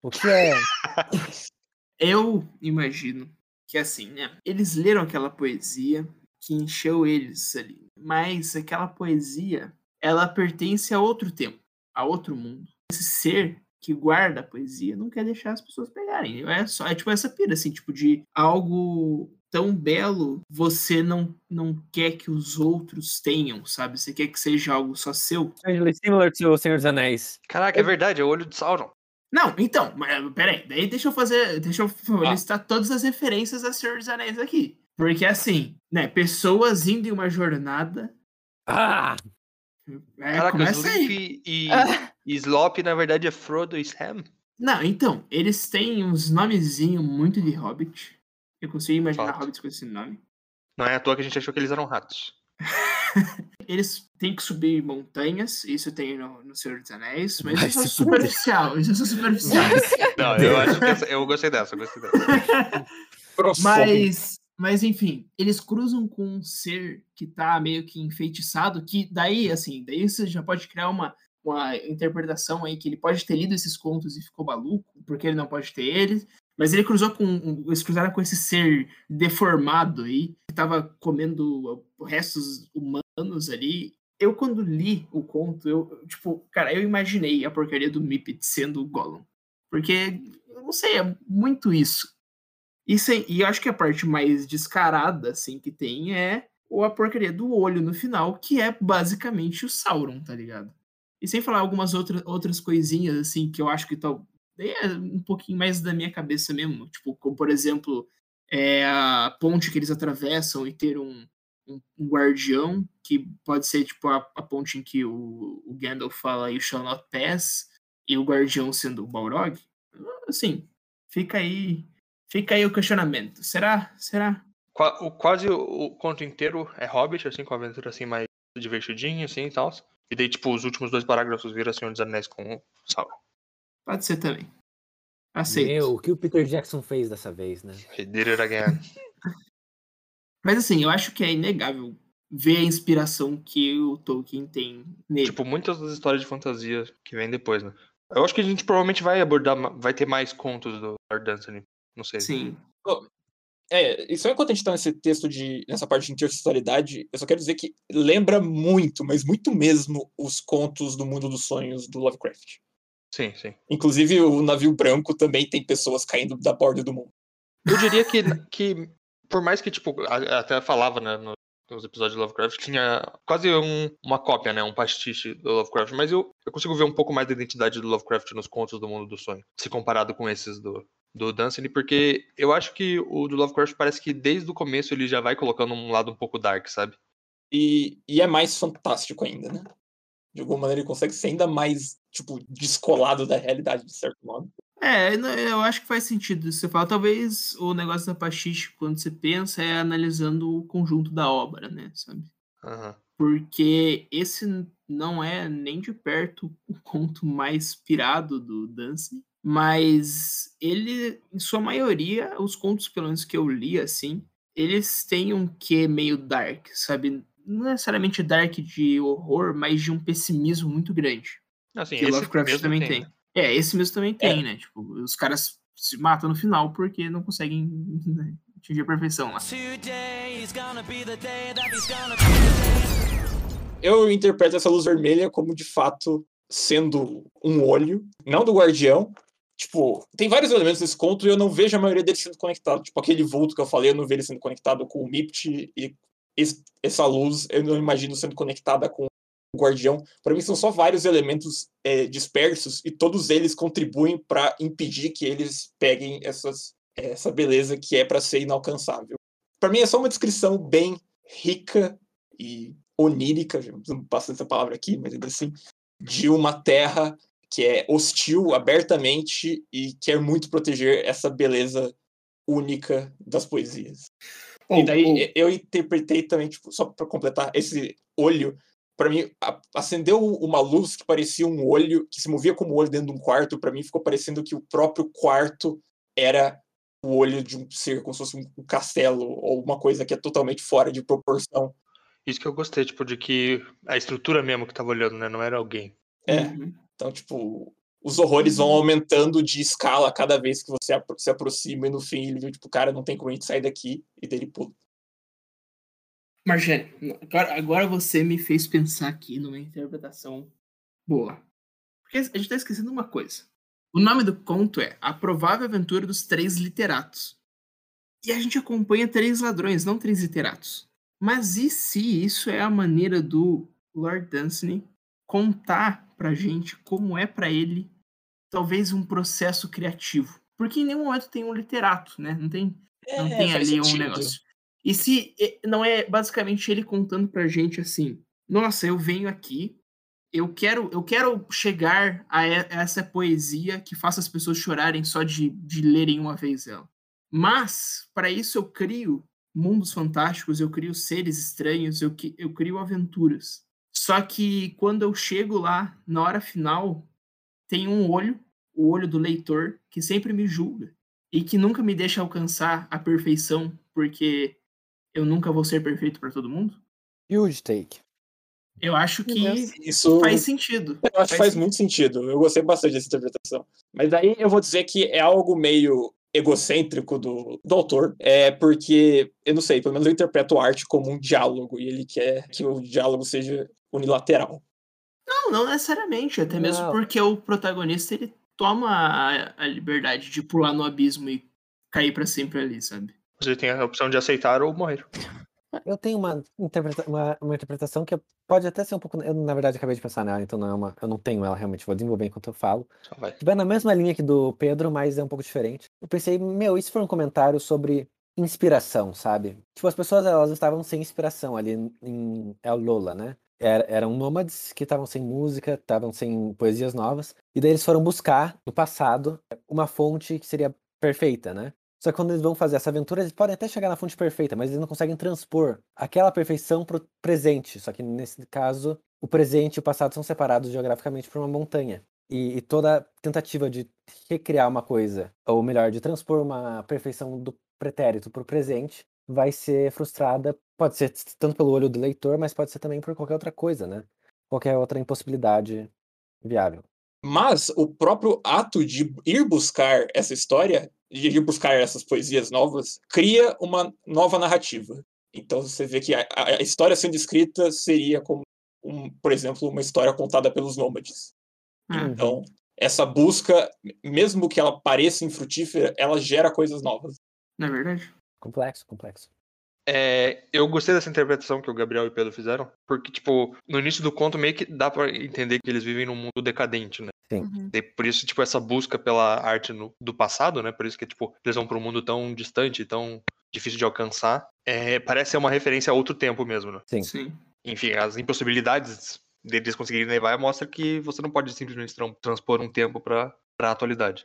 O que é... [LAUGHS] Eu imagino que assim, né? Eles leram aquela poesia que encheu eles ali. Mas aquela poesia, ela pertence a outro tempo, a outro mundo. Esse ser que guarda a poesia não quer deixar as pessoas pegarem. É só, é tipo essa pira, assim, tipo de algo tão belo, você não, não quer que os outros tenham, sabe? Você quer que seja algo só seu. Strangely similar to O Senhor dos Anéis. Caraca, é verdade, é o olho de Sauron. Não, então, mas peraí, daí deixa eu fazer, deixa eu Ah. listar todas as referências a Senhor dos Anéis aqui. Porque assim, né, pessoas indo em uma jornada. Ah! É, Caraca, começa aí. E, Ah, e Slop, na verdade, é Frodo e Sam. Não, então, eles têm uns nomezinhos muito de Hobbit. Eu consigo imaginar Fato. Hobbits com esse nome. Não é à toa que a gente achou que eles eram ratos. [LAUGHS] Eles têm que subir montanhas, isso tem no, no Senhor dos Anéis, mas Vai isso é superficial, isso é superficial. Não, eu acho que essa- eu gostei dessa, eu gostei dessa. [LAUGHS] Mas, mas enfim, eles cruzam com um ser que tá meio que enfeitiçado, que daí, assim, daí você já pode criar uma, uma interpretação aí que ele pode ter lido esses contos e ficou maluco, porque ele não pode ter eles. Mas ele cruzou com. Eles cruzaram com esse ser deformado aí, que tava comendo restos humanos ali. Eu, quando li o conto, eu, tipo, cara, eu imaginei a porcaria do Mipit sendo o Gollum. Porque, eu não sei, é muito isso. E, sem, e acho que a parte mais descarada, assim, que tem é o- a porcaria do olho no final, que é basicamente o Sauron, tá ligado? E sem falar algumas outra, outras coisinhas, assim, que eu acho que tal, é um pouquinho mais da minha cabeça mesmo. Tipo, como, por exemplo, é a ponte que eles atravessam e ter um, um, um guardião, que pode ser, tipo, a, a ponte em que o, o Gandalf fala You shall not pass, e o guardião sendo o Balrog. Assim, fica aí Fica aí o questionamento. Será? Será? O- quase o, o conto inteiro é Hobbit, assim, com a aventura assim mais divertidinha, assim e tal. E daí, tipo, os últimos dois parágrafos viram Senhor dos Anéis com o Sauron. Pode ser também. Aceito. Meu, o que o Peter Jackson fez dessa vez, né? He did it again. Mas assim, eu acho que é inegável ver a inspiração que o Tolkien tem nele. tipo, muitas das histórias de fantasia que vem depois, né? Eu acho que a gente provavelmente vai abordar, vai ter mais contos do Lord Anthony. Não sei. Sim. É, e só enquanto a gente tá nesse texto de. nessa parte de intersexualidade, eu só quero dizer que lembra muito, mas muito mesmo, os contos do mundo dos sonhos do Lovecraft. Sim, sim. Inclusive, o navio branco também tem pessoas caindo da borda do mundo. Eu diria que, que por mais que, tipo, até falava né, no Tem uns episódios de Lovecraft tinha quase um- uma cópia, né? Um pastiche do Lovecraft. Mas eu, eu consigo ver um pouco mais da identidade do Lovecraft nos contos do mundo do sonho. Se comparado com esses do, do Dunsany, porque eu acho que o do Lovecraft parece que desde o começo ele já vai colocando um lado um pouco dark, sabe? E, e é mais fantástico ainda, né? De alguma maneira ele consegue ser ainda mais, tipo, descolado da realidade, de certo modo. É, não, eu acho que faz sentido isso que você fala. Talvez o negócio da pastiche, quando você pensa, é analisando o conjunto da obra, né? Sabe? Aham. Porque esse não é nem de perto o [LAUGHS] conto mais pirado do Dance, mas ele, em sua maioria, os contos, pelo menos que eu li assim, eles têm um quê meio dark, sabe? Não necessariamente dark de horror, mas de um pessimismo muito grande. Assim, que esse Lovecraft mesmo também tem. né? É, esse mesmo também É. tem, né? Tipo, os caras se matam no final porque não conseguem né, atingir a perfeição lá. Today is gonna be the day that is gonna be the day. Eu interpreto essa luz vermelha como, de fato, sendo um olho, não do guardião. Tipo, tem vários elementos nesse conto e eu não vejo a maioria deles sendo conectado. Tipo, aquele vulto que eu falei, eu não vejo ele sendo conectado com o Mipt e es- essa luz eu não imagino sendo conectada com o guardião. Para mim são só vários elementos é, dispersos e todos eles contribuem para impedir que eles peguem essas, essa beleza que é para ser inalcançável. Para mim é só uma descrição bem rica e onírica, bastante essa palavra aqui, mas ainda assim, de uma terra que é hostil abertamente e quer muito proteger essa beleza única das poesias. e Ou- daí e- eu interpretei também, tipo, só para completar, esse olho, para mim, a- acendeu uma luz que parecia um olho, que se movia como um olho dentro de um quarto, para mim ficou parecendo que o próprio quarto era o olho de um ser, como se fosse um castelo, ou uma coisa que é totalmente fora de proporção. Isso que eu gostei, tipo, de que a estrutura mesmo que tava olhando, né? Não era alguém. É. Uhum. Então, tipo, os horrores vão aumentando de escala a cada vez que você se aproxima, e no fim ele viu, tipo, cara, não tem como a gente sair daqui, e dele pula. Marjane, agora, agora você me fez pensar aqui numa interpretação boa. Porque a gente tá esquecendo uma coisa. O nome do conto é A Provável Aventura dos Três Literatos. E a gente acompanha três ladrões, não três literatos. Mas e se isso é a maneira do Lord Dunsany contar pra gente como é pra ele talvez um processo criativo? Porque em nenhum momento tem um literato, né? Não tem não É, tem faz ali um sentido. negócio. E se não é basicamente ele contando pra gente assim: "Nossa, eu venho aqui, eu quero, eu quero chegar a essa poesia que faça as pessoas chorarem só de, de lerem uma vez ela. Mas para isso eu crio mundos fantásticos, eu crio seres estranhos, eu, que- eu crio aventuras. Só que quando eu chego lá, na hora final, tem um olho, o olho do leitor, que sempre me julga e que nunca me deixa alcançar a perfeição, porque eu nunca vou ser perfeito para todo mundo. Huge take. Eu acho que Isso faz sentido. eu acho que faz faz sentido. muito sentido. Eu gostei bastante dessa interpretação. Mas daí eu vou dizer que é algo meio egocêntrico do, do autor, é porque, eu não sei, pelo menos eu interpreto a arte como um diálogo, e ele quer que o diálogo seja unilateral. Não, não necessariamente, até mesmo Não. porque o protagonista ele toma a, a liberdade de pular no abismo e cair para sempre ali, sabe? Você tem a opção de aceitar ou morrer. [LAUGHS] Eu tenho uma, interpreta uma, uma interpretação que pode até ser um pouco. Eu, na verdade, acabei de pensar nela, então não é uma. Eu não tenho ela realmente, vou desenvolver enquanto eu falo. Só vai. Vai na mesma linha que do Pedro, mas é um pouco diferente. Eu pensei, meu, isso foi um comentário sobre inspiração, sabe? Tipo, as pessoas elas estavam sem inspiração ali em- em El Lola, né? Era- Eram nômades que estavam sem música, estavam sem poesias novas, e daí eles foram buscar no passado uma fonte que seria perfeita, né? Só que quando eles vão fazer essa aventura, eles podem até chegar na fonte perfeita, mas eles não conseguem transpor aquela perfeição pro presente. Só que nesse caso, o presente e o passado são separados geograficamente por uma montanha. E, e toda tentativa de recriar uma coisa, ou melhor, de transpor uma perfeição do pretérito para o presente, vai ser frustrada. Pode ser tanto pelo olho do leitor, mas pode ser também por qualquer outra coisa, né? Qualquer outra impossibilidade viável. Mas o próprio ato de ir buscar essa história, de ir buscar essas poesias novas, cria uma nova narrativa. Então você vê que a, a- história sendo escrita seria como, um, por exemplo, uma história contada pelos nômades. Ah, Então, essa busca, mesmo que ela pareça infrutífera, ela gera coisas novas. não é verdade? Complexo, complexo. É, eu gostei dessa interpretação que o Gabriel e o Pedro fizeram, porque, tipo, no início do conto meio que dá pra entender que eles vivem num mundo decadente, né? Uhum. E por isso, tipo, essa busca pela arte no- do passado, né? Por isso que, tipo, eles vão pra um mundo tão distante, tão difícil de alcançar. É, parece ser uma referência a outro tempo mesmo, né? Sim. Sim. Enfim, as impossibilidades deles conseguirem levar mostra que você não pode simplesmente tran- transpor um tempo pra, pra atualidade.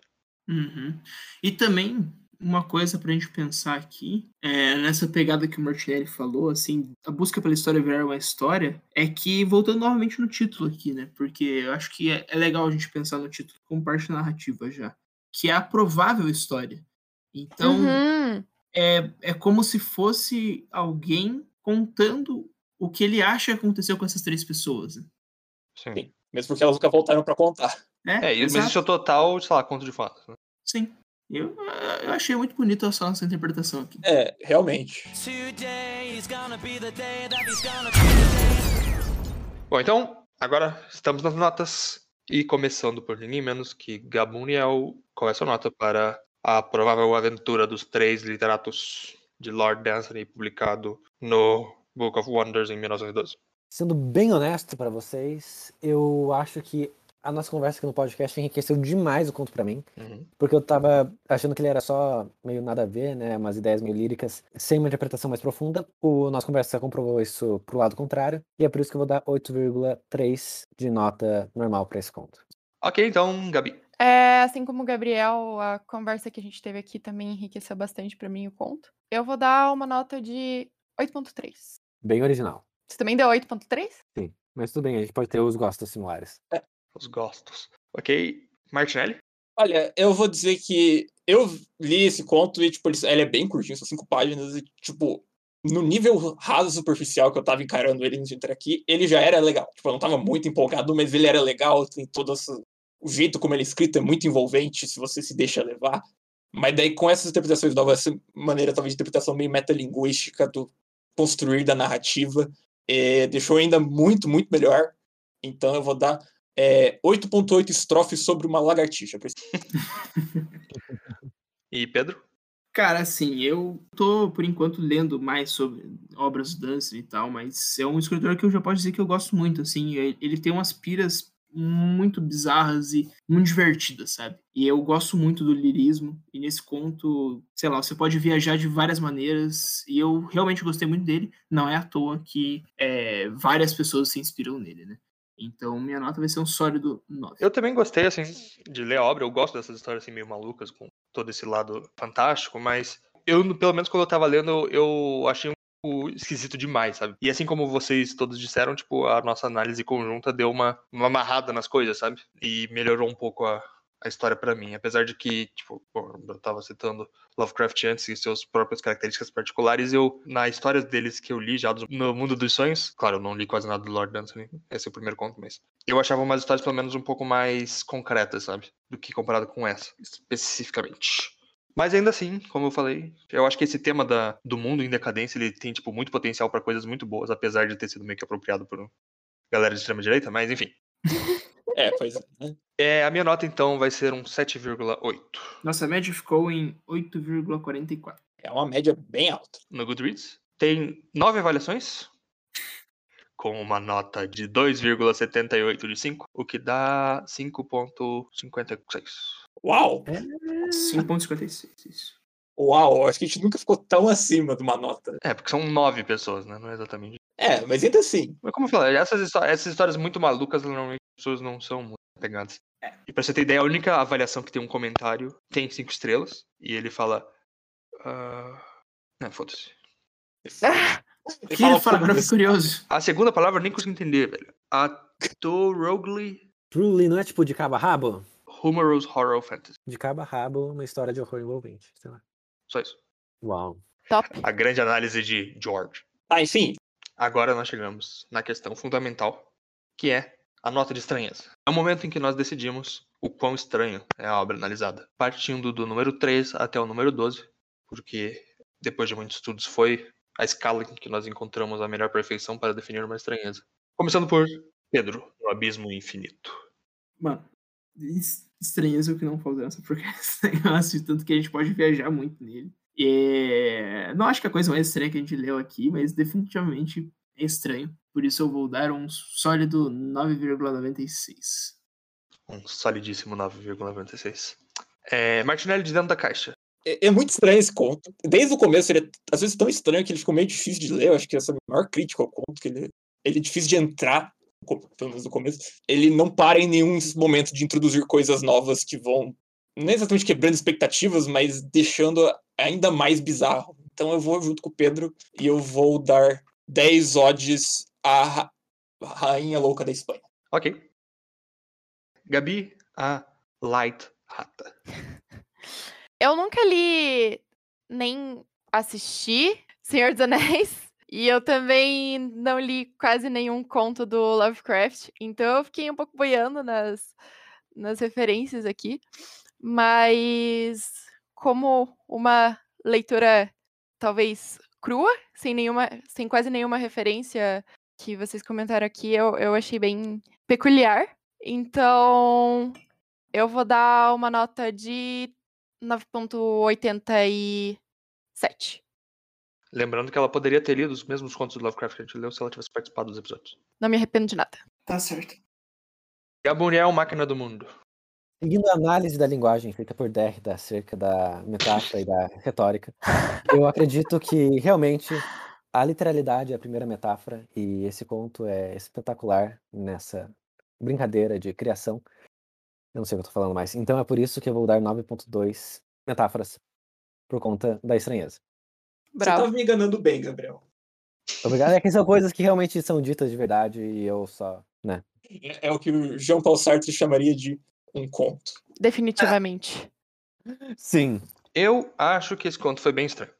Uhum. E também uma coisa pra gente pensar aqui, é, nessa pegada que o Martinelli falou, assim, a busca pela história virar uma história, é que, voltando novamente no título aqui, né? Porque eu acho que é, é legal a gente pensar no título como parte narrativa já, que é a provável história. Então, Uhum. é, é como se fosse alguém contando o que ele acha que aconteceu com essas três pessoas. né? Sim. Sim. Mesmo porque elas nunca voltaram pra contar. É, isso- mas exato. isso é total, sei lá, conto de fatos. Né? Sim. Eu, eu achei muito bonito essa nossa interpretação aqui. É, realmente. Today is gonna be the day that is gonna be. Bom, então, agora estamos nas notas. E começando por ninguém menos que Gabuniel, qual é a sua nota para a provável aventura dos três literatos de Lord Dancery, publicado no Book of Wonders em 1912? Sendo bem honesto pra vocês, eu acho que a nossa conversa aqui no podcast enriqueceu demais o conto pra mim. Uhum. Porque eu tava achando que ele era só meio nada a ver, né? Umas ideias meio líricas, sem uma interpretação mais profunda. O nossa conversa comprovou isso pro lado contrário. E é por isso que eu vou dar 8,3 de nota normal pra esse conto. Ok, então, Gabi. É, assim como o Gabriel, a conversa que a gente teve aqui também enriqueceu bastante pra mim o conto. Eu vou dar uma nota de 8.3. Bem original. Você também deu 8.3? Sim. Mas tudo bem, a gente pode ter os gostos similares. Os gostos. Ok, Martinelli? Olha, eu vou dizer que eu li esse conto e, tipo, ele é bem curtinho, são cinco páginas, e, tipo, no nível raso superficial que eu tava encarando ele antes de entrar aqui, ele já era legal. Tipo, eu não tava muito empolgado, mas ele era legal, tem todo essa... o jeito como ele é escrito é muito envolvente, se você se deixa levar. Mas daí, com essas interpretações novas, essa maneira, talvez, de interpretação meio metalinguística do construir da narrativa, eh, deixou ainda muito, muito melhor. Então eu vou dar é, 8.8 estrofes sobre uma lagartixa. [LAUGHS] E Pedro? Cara, assim, eu tô, por enquanto, lendo mais sobre obras do Dance e tal, mas é um escritor que eu já posso dizer que eu gosto muito, assim, ele tem umas piras muito bizarras e muito divertidas, sabe? E eu gosto muito do lirismo, e nesse conto, sei lá, você pode viajar de várias maneiras, e eu realmente gostei muito dele, não é à toa que é, várias pessoas se inspiram nele, né? Então, minha nota vai ser um sólido 9. Eu também gostei, assim, de ler a obra. Eu gosto dessas histórias, assim, meio malucas, com todo esse lado fantástico, mas eu, pelo menos quando eu tava lendo, eu achei um pouco esquisito demais, sabe? E assim como vocês todos disseram, tipo, a nossa análise conjunta deu uma, uma amarrada nas coisas, sabe? E melhorou um pouco a, a história pra mim. Apesar de que, tipo, pô, eu tava citando Lovecraft antes e seus próprias características particulares, eu, na história deles que eu li já do- no Mundo dos Sonhos, claro, eu não li quase nada do Lord Dunsany, esse é o primeiro conto, mas eu achava umas histórias pelo menos um pouco mais concretas, sabe? Do que comparado com essa, especificamente. Mas ainda assim, como eu falei, eu acho que esse tema da, do mundo em decadência, ele tem, tipo, muito potencial pra coisas muito boas, apesar de ter sido meio que apropriado por galera de extrema direita, mas enfim. É, pois é. né? É, a minha nota então vai ser um 7,8 Nossa média ficou em 8,44. É uma média bem alta. no Goodreads. Tem nove avaliações, com uma nota de 2,78 de 5, o que dá 5,56. Uau! 5,56, isso. Uau! Acho que a gente nunca ficou tão acima de uma nota. É, porque são nove pessoas, né? Não é exatamente. É, mas ainda assim. Mas como eu falei, essas, histó- essas histórias muito malucas, normalmente as pessoas não são muito pegadas. É. E pra você ter ideia, a única avaliação que tem um comentário tem cinco estrelas, e ele fala. ah, Não, foda-se. O que ele fala agora? Eu foda-se. fiquei curioso. A segunda palavra eu nem consigo entender, velho. Atorogly Truly não é tipo de cabo a rabo? Humorous Horror Fantasy. De cabo a rabo, uma história de horror envolvente. Sei lá. Só isso. Uau. Top. A grande análise de George. Ah, enfim. Agora nós chegamos na questão fundamental, que é a nota de estranheza. É o momento em que nós decidimos o quão estranho é a obra analisada, partindo do número 3 até o número 12, porque depois de muitos estudos foi a escala em que nós encontramos a melhor perfeição para definir uma estranheza. Começando por Pedro, no abismo infinito. Mano, estranheza o que não falta nessa porque [LAUGHS] esse negócio, tanto que a gente pode viajar muito nele. É, Não acho que a coisa mais estranha que a gente leu aqui, mas definitivamente é estranho. Por isso eu vou dar um sólido 9,96. Um solidíssimo 9,96. É, Martinelli de dentro da caixa. É, é muito estranho esse conto. Desde o começo, ele é às vezes tão estranho que ele ficou meio difícil de ler. Eu acho que essa é a maior crítica ao conto, que ele, ele é difícil de entrar, pelo menos no começo. Ele não para em nenhum momento de introduzir coisas novas que vão, não exatamente quebrando expectativas, mas deixando ainda mais bizarro. Então eu vou junto com o Pedro e eu vou dar 10 odds à Ra- Rainha Louca da Espanha. Ok. Gabi, a Light Rata. [LAUGHS] Eu nunca li nem assisti Senhor dos Anéis. E eu também não li quase nenhum conto do Lovecraft. Então eu fiquei um pouco boiando nas, nas referências aqui. Mas como uma leitora talvez crua, sem nenhuma, sem quase nenhuma referência que vocês comentaram aqui, eu, eu achei bem peculiar. Então, eu vou dar uma nota de 9.87. Lembrando que ela poderia ter lido os mesmos contos do Lovecraft que a gente leu se ela tivesse participado dos episódios. Não me arrependo de nada. Tá certo. Gabriel, Máquina do Mundo. Seguindo a análise da linguagem feita por Derrida acerca da metáfora e da [LAUGHS] retórica, eu acredito que realmente a literalidade é a primeira metáfora e esse conto é espetacular nessa brincadeira de criação. Eu não sei o que eu tô falando mais. Então é por isso que eu vou dar 9.2 metáforas por conta da estranheza. Você Bravo. tava me enganando bem, Gabriel. Obrigado. É que são coisas que realmente são ditas de verdade e eu só, né? É, é o que o Jean Paul Sartre chamaria de um conto. Definitivamente. Sim. Eu acho que esse conto foi bem estranho.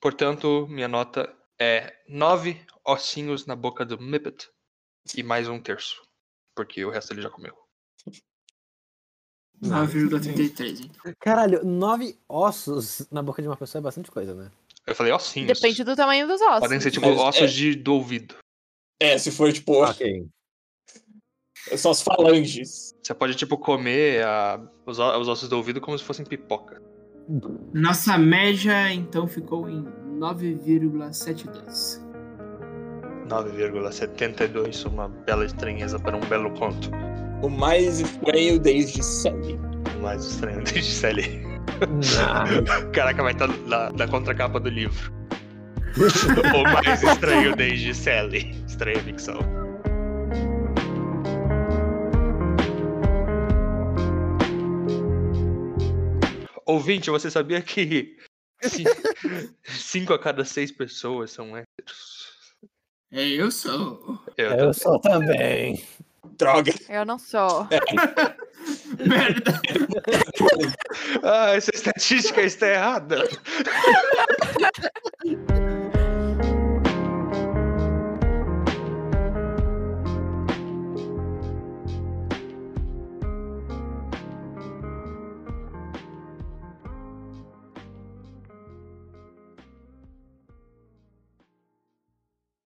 Portanto, minha nota é 9 ossinhos na boca do Mippet e mais um terço. Porque o resto ele já comeu. 9,33, hein? Caralho, nove ossos na boca de uma pessoa é bastante coisa, né? Eu falei ossinhos. Depende do tamanho dos ossos. Podem ser tipo Mas, ossos é- de, do ouvido. É, se for tipo, Ok. [LAUGHS] são as falanges. Você pode, tipo, comer a- os, os ossos do ouvido como se fossem pipoca. Nossa média, então, ficou em 9,72. 9,72, uma bela estranheza para um belo conto. O mais estranho desde Sally. O mais estranho desde Sally. Não. Caraca, vai estar na, na contracapa do livro. [LAUGHS] o mais estranho desde Sally. Estranha ficção. Ouvinte, você sabia que cin- cinco a cada seis pessoas são héteros? É, eu sou. Eu, Eu também. sou também. Droga. [LAUGHS] Eu não sou. [LAUGHS] Merda. Ah, essa estatística está errada. [LAUGHS]